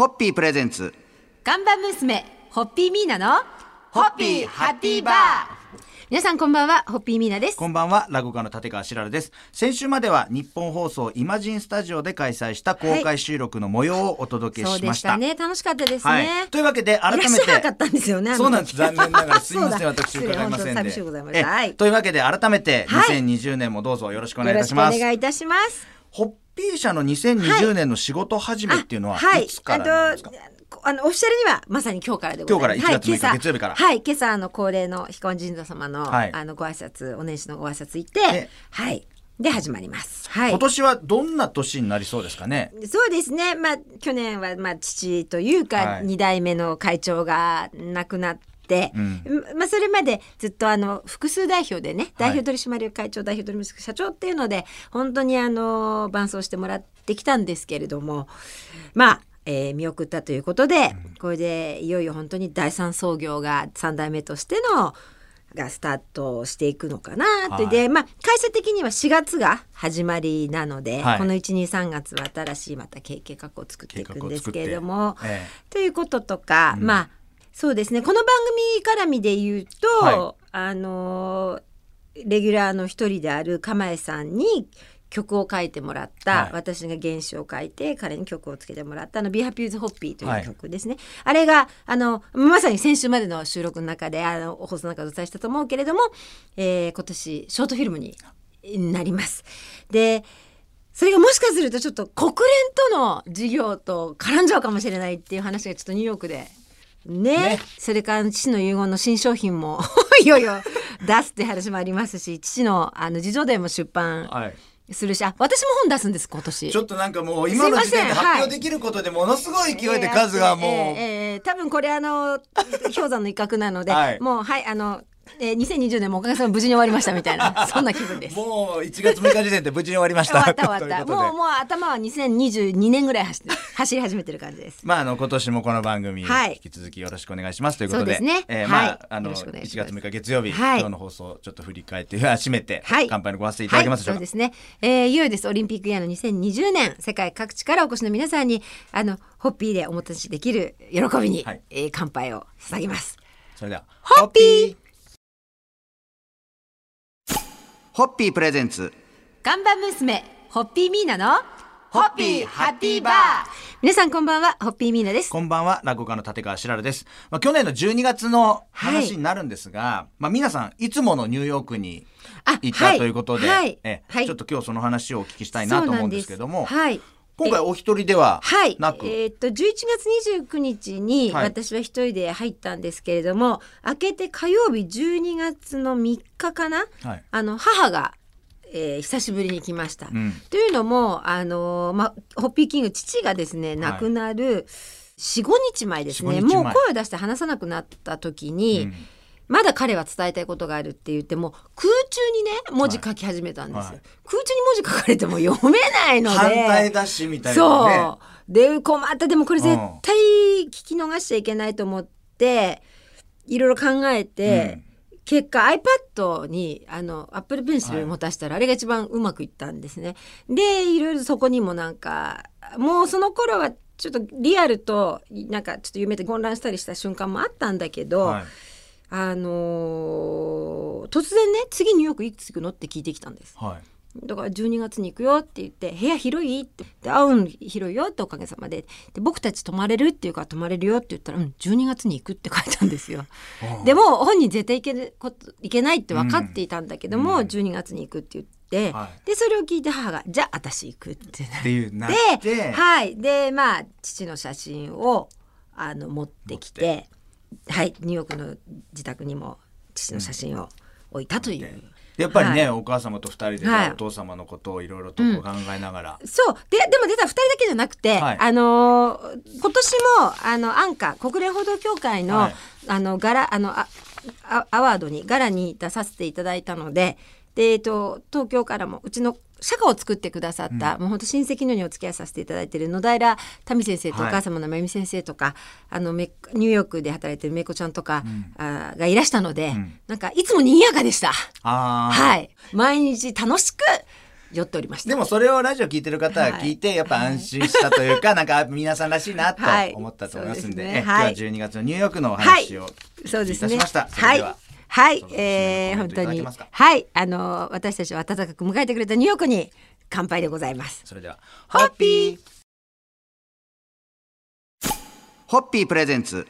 ホッピープレゼンツ看板娘、ホッピーミーナの、ホッピーハッピーバー皆さんこんばんは、ホッピーミーナです。こんばんは落語家の立川しららです先週までは日本放送イマジンスタジオで開催した公開収録の模様をお届けそうしまし,、でしたたね。楽しかったですね。はい、というわけで改めいらっしゃらなかったんですよね。そうなんです残念ながらすみません私伺いません寂しいございまし。はい。というわけで改めてはい2020年もどうぞよろしくお願いいたします、願いいたします。ホッピー社の2020年の仕事始めっていうのははいいつからなんですか、あのオフィシャルにはまさに今日からでございます。今日から1月6日はい月曜日からはい、今朝あの恒例の彦根神社様の、はいあのご挨拶、お年始のご挨拶行ってで、はい。で始まります。はい今。年はどんな年になりそうですかね？そうですね。まあ去年はまあ父というはいか二代目の会長が亡くなって、うん。まあそれまでずっとあの複数代表でね、代表取締役会長、代表取締役社長っていうので本当にあの伴走してもらってきたんですけれども、まあ。えー見送ったということで、これでいよいよ本当に第三創業が3代目としてのがスタートしていくのかなと、はい。でまあ会社的には4月が始まりなので、はい。この123月は新しいまた計画を作っていくんですけれども、え。ということとか、うん。まあそうですね。この番組絡みで言うと、はあのーレギュラーの一人である釜江さんに曲を書いてもらった、はい。私が原詞を書いて彼に曲をつけてもらったあの「Be Happy with Hoppy」とはい。いう曲ですね、あれがあのまさに先週までの収録の中であの放送の中でお伝えしたと思うけれども、えー今年ショートフィルムになります。でそれがもしかするとちょっと国連との事業と絡んじゃうかもしれないっていう話がちょっとニューヨークでね。ね。それから父の遺言の新商品も いよいよ出すって話もありますし父のあの自叙伝も出版はい。するしあ私も本出すんです今年。ちょっとなんかもう今の時点で発表できることでものすごい勢いで数がもう、えーえーえー多分これあの氷山の一角なので、はいもうはいあの、えー、2020年もおかげさまで無事に終わりましたみたいな そんな気分です。もう1月6日時点で無事に終わりました。終わった終わったもうもう頭は2022年ぐらい走走り始めてる感じです。まああの今年もこの番組、はい引き続きよろしくお願いしますということで、そうですねえーはいまああのよろしくお願いし1ます月6日月曜日、はい今日の放送ちょっと振り返って締めて、はい乾杯のご発声いただけますでしょうか？はい、そうですね。えー、いよいよです。オリンピックイヤーの2020年、世界各地からお越しの皆さんに、あの、ホッピーでおもてなしできる喜びに、はいえー乾杯を捧げます。それではホッピーホッピープレゼンツ。看板娘、ホッピーミーナの、ホッピーハッピーバー。皆さんこんばんは、ホッピーミーナです。こんばんは落語家の立川しららです、まあ、去年の12月の話になるんですが、まあ、皆さんいつものニューヨークにあ行ったということで、はい。えはい。ちょっと今日その話をお聞きしたいなと思うんですけども、はい。今回お一人でははい、なく、えーっと11月29日にはい。私は一人で入ったんですけれども、明けて火曜日12月の3日かな、はい。あの母が、えー久しぶりに来ました。うん。というのもあのーま、ホッピーキング父がですね亡くなる45日前ですね。4-5日前。もう声を出して話さなくなった時に、うんまだ彼は伝えたいことがあるって言っても空中にね文字書き始めたんですよ、はい。空中に文字書かれても読めないので。反対だしみたいなね。そう。で困ったでもこれ絶対聞き逃しちゃいけないと思っていろいろ考えて、結果 iPad にあの Apple Pencil 持たせたら、あれが一番うまくいったんですね。でいろいろそこにもなんかもうその頃はちょっとリアルとなんかちょっと夢で混乱したりした瞬間もあったんだけど、はいあのー突然ね次ニューヨークいつ行くのって聞いてきたんです。はい。だから12月に行くよって言って部屋広いってであうん広いよっておかげさまで。で僕たち泊まれるっていうから泊まれるよって言ったらうん12月に行くって書いたんですよ。でも本人絶対行けること行けないって分かっていたんだけども、うん。12月に行くって言って、はい。でそれを聞いて母が「じゃあ私行く」ってなって、はい。でまあ父の写真をあの持ってきてはいニューヨークの自宅にも父の写真を置いたという。やっぱりね、はお母様と二人でね、はい。お父様のことをいろいろと考えながら、そう。ででも出た2人だけじゃなくて、はい。あのー今年もあのアンカー国連報道協会の,、はい。あの柄あのああアワードに柄に出させていただいたのでで、えっと、東京からもうちの社歌を作ってくださった、もう本当親戚のようにお付き合いさせていただいている野平民先生とおはい。母様のまゆみ先生とか、あのめニューヨークで働いてるめいこちゃんとか、あがいらしたので、ん。なんかいつも賑やかでした。はい、毎日楽しく酔っておりました。でもそれをラジオ聞いてる方は聞いて、やっぱ安心したというか、なんか皆さんらしいなとはい。思ったと思いますんで、そうですね。え今はい。日は12月のニューヨークのお話をい。たしました。そはいれでははい。えー、本当に。はい。あの私たちを温かく迎えてくれたニューヨークに乾杯でございます。それでは、ホッピー。ホッピープレゼンツ。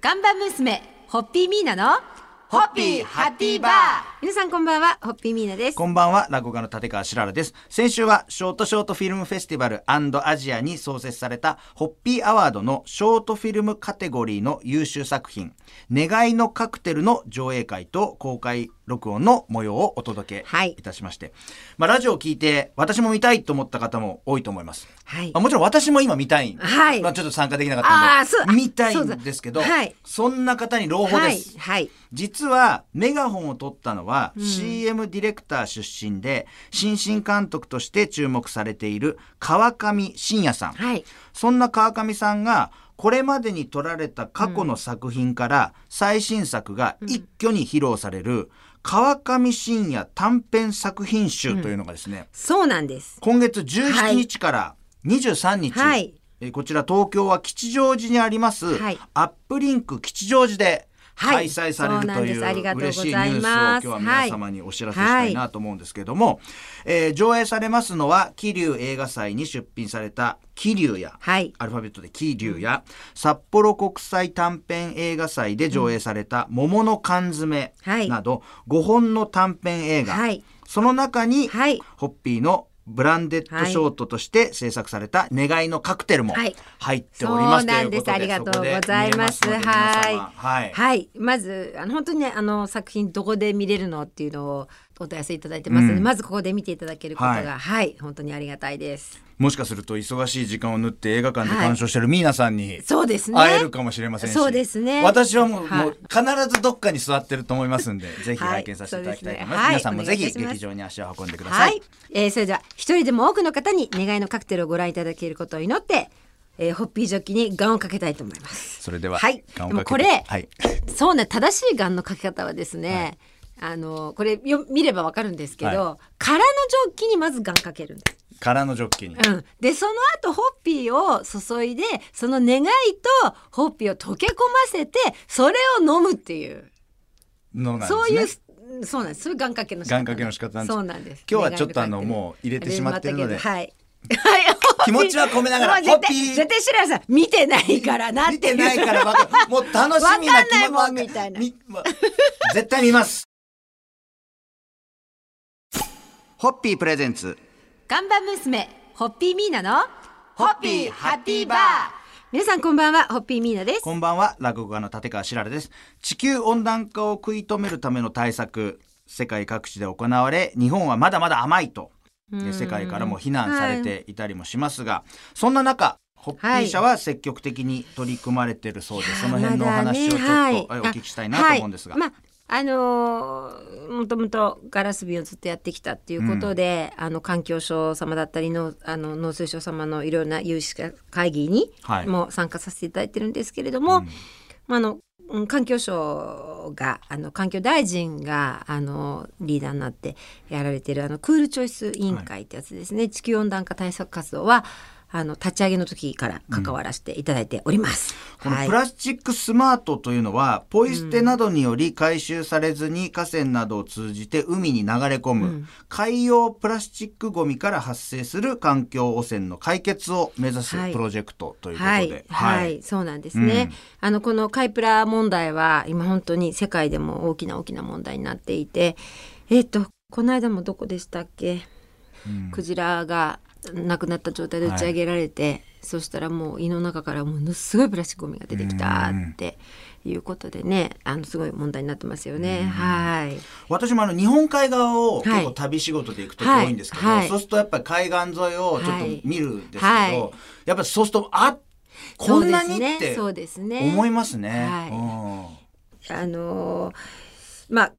看板娘ホッピーミーナのホッピーハッピーバー皆さんこんばんはホッピーミーナですこんばんは、落語家の立川しららです。先週は、ショートショートフィルムフェスティバルアジアに創設された、ホッピーアワードのショートフィルムカテゴリーの優秀作品、願いのカクテルの上映会と公開録音の模様をお届けはい。いたしまして、まあ、ラジオを聞いて、私も見たいと思った方も多いと思います。はい。まあもちろん私も今見たい。はい。まあ、ちょっと参加できなかったんで、見たいんですけど、そんな方に朗報はいです。はい実はメガホンを取ったのは、CM ディレクター出身で新進監督として注目されている川上信也さん、はい。そんな川上さんがこれまでに撮られた過去の作品から最新作が一挙に披露される川上信也短編作品集というのがですね、そうなんです。今月17日から23日、はい。えーこちら東京は吉祥寺にあります、はい。アップリンク吉祥寺ではい開催されるという嬉しいニュースを今日は皆様にお知らせしたいなと思うんですけれども、えー上映されますのは桐生映画祭に出品された桐生や、はい。アルファベットで桐生や、札幌国際短編映画祭で上映された桃の缶詰はい。など5本の短編映画、はい。その中に、はい。ホッピーのブランデッドショートとして制作された願いのカクテルもはい。入っております、そうなんです。ありがとうございます。そこで見れので皆様はい、はい、まずあの本当にねあの作品どこで見れるのっていうのをお問い合わせいただいてますので、うん。まずここで見ていただけることがははいい、本当にありがたいです。もしかすると忙しい時間を縫って映画館で鑑賞してるミーナさんにそうですね。会えるかもしれませんし、そうですね。私はもう,、はい。もう必ずどっかに座ってると思いますんで ぜひはい。拝見させていただきたいと思います,、そうですね。はい皆さんもぜひ劇場に足を運んでくださ、はい。い、えーそれでは一人でも多くの方に願いのカクテルをご覧いただけることを祈って、えーホッピージョッキにガンをかけたいと思います。それでは、はい。ガンをかけてでもこれはい、そうね正しいガンのかけ方はですね、あのこれよ見ればわかるんですけど、は空のジョッキにまずガンかけるんです。空のジョッキに、うん、でその後ホッピーを注いでその願いとホッピーを溶け込ませてそれを飲むっていう。ね。そういうそうなんです。そういう願掛けの仕方願掛けの仕方なんです。そうなんです。今日はちょっとあのもう入れてしまってるので。はいはい。気持ちは込めながらホッピー。絶対白良さん見てないからなって見てないからもう。楽しみなわかんないもんわかみたいな絶対見ますホッピープレゼンツ。看板娘ホッピーミーナのホッピーハッピーバー。皆さんこんばんはホッピーミーナです。こんばんは落語家の立川しららです。地球温暖化を食い止めるための対策世界各地で行われ日本はまだまだ甘いとで世界からも非難されていたりもしますが、そんな中ホッピー社は積極的に取り組まれてるそうで、その辺のお話をちょっと、はい。お聞きしたいなと思うんですが、はい。まああのーもともとガラス瓶をずっとやってきたっていうことで、あの環境省様だったりのあの農水省様のいろんな有識者会議にはい。も参加させていただいてるんですけれども、まああのうん環境省があの環境大臣があのリーダーになってやられてるあのクールチョイス委員会ってやつですね、地球温暖化対策活動はあの立ち上げの時から関わらせていただいております。このはい。プラスチックスマートというのは、ポイ捨てなどにより回収されずに河川などを通じて海に流れ込む、海洋プラスチックごみから発生する環境汚染の解決を目指すはい。プロジェクトということで、はい、はい、そうなんですね。あのこのカイプラ問題は今本当に世界でも大きな大きな問題になっていて、えっ、とこの間もどこでしたっけ？クジラが亡くなった状態で打ち上げられて、そしたらもう胃の中からものすごいプラスチックゴミが出てきたっていうことでね、あのすごい問題になってますよね。はい。私もあの日本海側を結はい。構旅仕事で行くと多いんですけど、はい。はいそうするとやっぱり海岸沿いをちょっと見るんですけど、はい。やっぱりそうするとあこんなにってそうですね。思いますね。はい。あのーまあ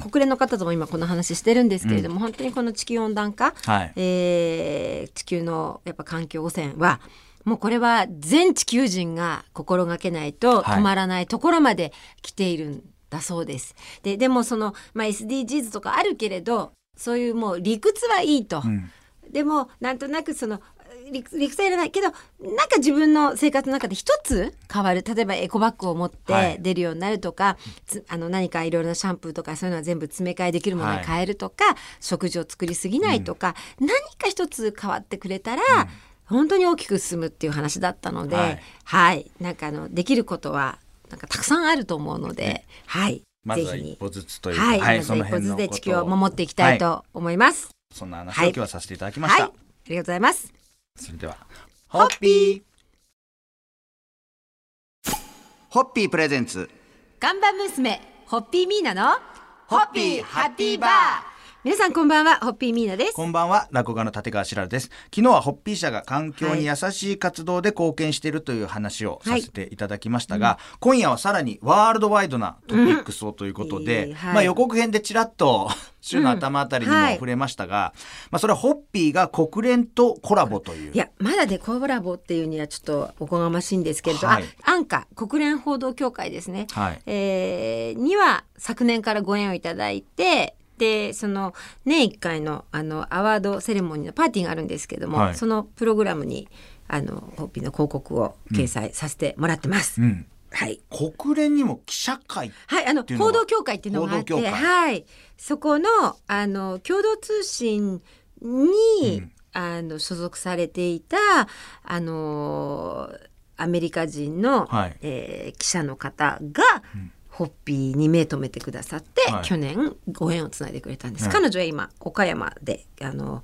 国連の方とも今この話してるんですけれども、本当にこの地球温暖化、はいえー地球のやっぱ環境汚染はもうこれは全地球人が心がけないとはい止まらないところまで来ているんだそうです。ででもその、まあ、SDGs とかあるけれどそういうもう理屈はいいと。うんでもなんとなくその理理屈はいらないけどなんか自分の生活の中で一つ変わる。例えばエコバッグを持っはい。て出るようになるとか、つあの何かいろいろなシャンプーとかそういうのは全部詰め替えできるものに変えるとか、食事を作りすぎないとか、何か一つ変わってくれたら、本当に大きく進むっていう話だったので、ははい。い、なんかあのできることはなんかたくさんあると思うので、はい、まずは一歩ずつというか、はい、まずそのは一歩ずつで地球を守っていきたいはと思います。そんな話をはい今日はさせていただきまはい、した、ありがとうございます。それでは。ホッピー。ホッピープレゼンツ。看板娘ホッピーミーナのホッピーハッピーバー皆さんこんばんはホッピーミーナです。こんばんは落語家の立川しららです。昨日はホッピー社が環境に優しい活動で貢献しているという話をさせていただきましたが、今夜はさらにワールドワイドなトピックスをということで、うん。いいはい。まあ予告編でちらっと週の頭あたりにもはい。触れましたが、まあそれはホッピーが国連とコラボという。いやまだでコラボっていうにはちょっとおこがましいんですけれど、はい。あアンカ国連報道協会ですね、はい。えーには昨年からご縁をいただいてでその年1回のあのアワードセレモニーのパーティーがあるんですけども、はい。そのプログラムにあのホッピーの広告を掲載させてもらってます。うん、はい。国連にも記者会は？い、あの報道協会っていうのがあって、はい、そこのあの共同通信に、うん。あの所属されていたあのアメリカ人の、はい。えー記者の方が、ホッピーに目留めてくださって、はい。去年ご縁をつないでくれたんです。はい。彼女は今岡山であの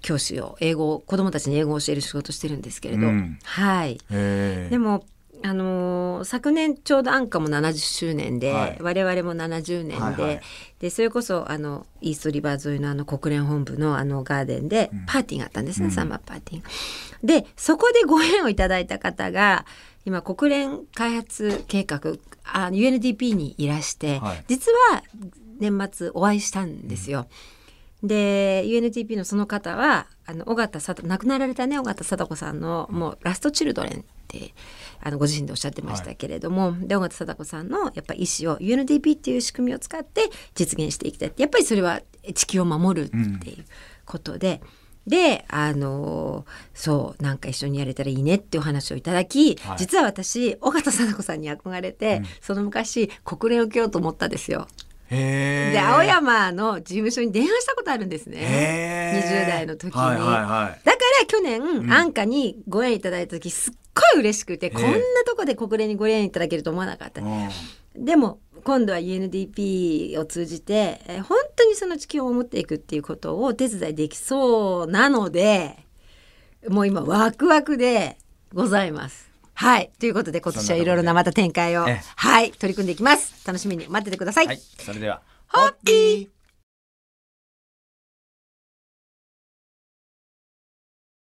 教師を英語を子供たちに英語を教える仕事してるんですけれど、うん。はい。でもあのー昨年ちょうどアンカも70周年で、はい。我々も70年で,、はいはい。でそれこそあのイーストリバー沿いのあの国連本部のあのガーデンでパーティーがあったんですね、うん。サンマーパーティーが。でそこでご縁をいただいた方が今国連開発計画あ UNDP にいらして、はい。実は年末お会いしたんですよ。で UNDP のその方はあの尾形貞亡くなられたね尾形貞子さんのもうラストチルドレンってあのご自身でおっしゃってましたけれども、で尾形貞子さんのやっぱり意思を UNDP っていう仕組みを使って実現していきたいってやっぱりそれは地球を守るっていうことで。であのそうなんか一緒にやれたらいいねっていうお話をいただき、はい実は私尾形貞子さんに憧れて、その昔国連を受けようと思ったんですよ。で青山の事務所に電話したことあるんですね。へー。20代の時に。はいはいはい。だから去年、ん。安価にご縁いただいた時すっごい嬉しくて、えこんなとこで国連にご縁いただけると思わなかった。うん。でも今度は UNDP を通じて、えー本当にその地球を守っていくっていうことをお手伝いできそうなのでもう今ワクワクでございます。はい。ということで今年はいろいろなまた展開を。ええはい。取り組んでいきます。楽しみに待っててください。はい。それではホッピー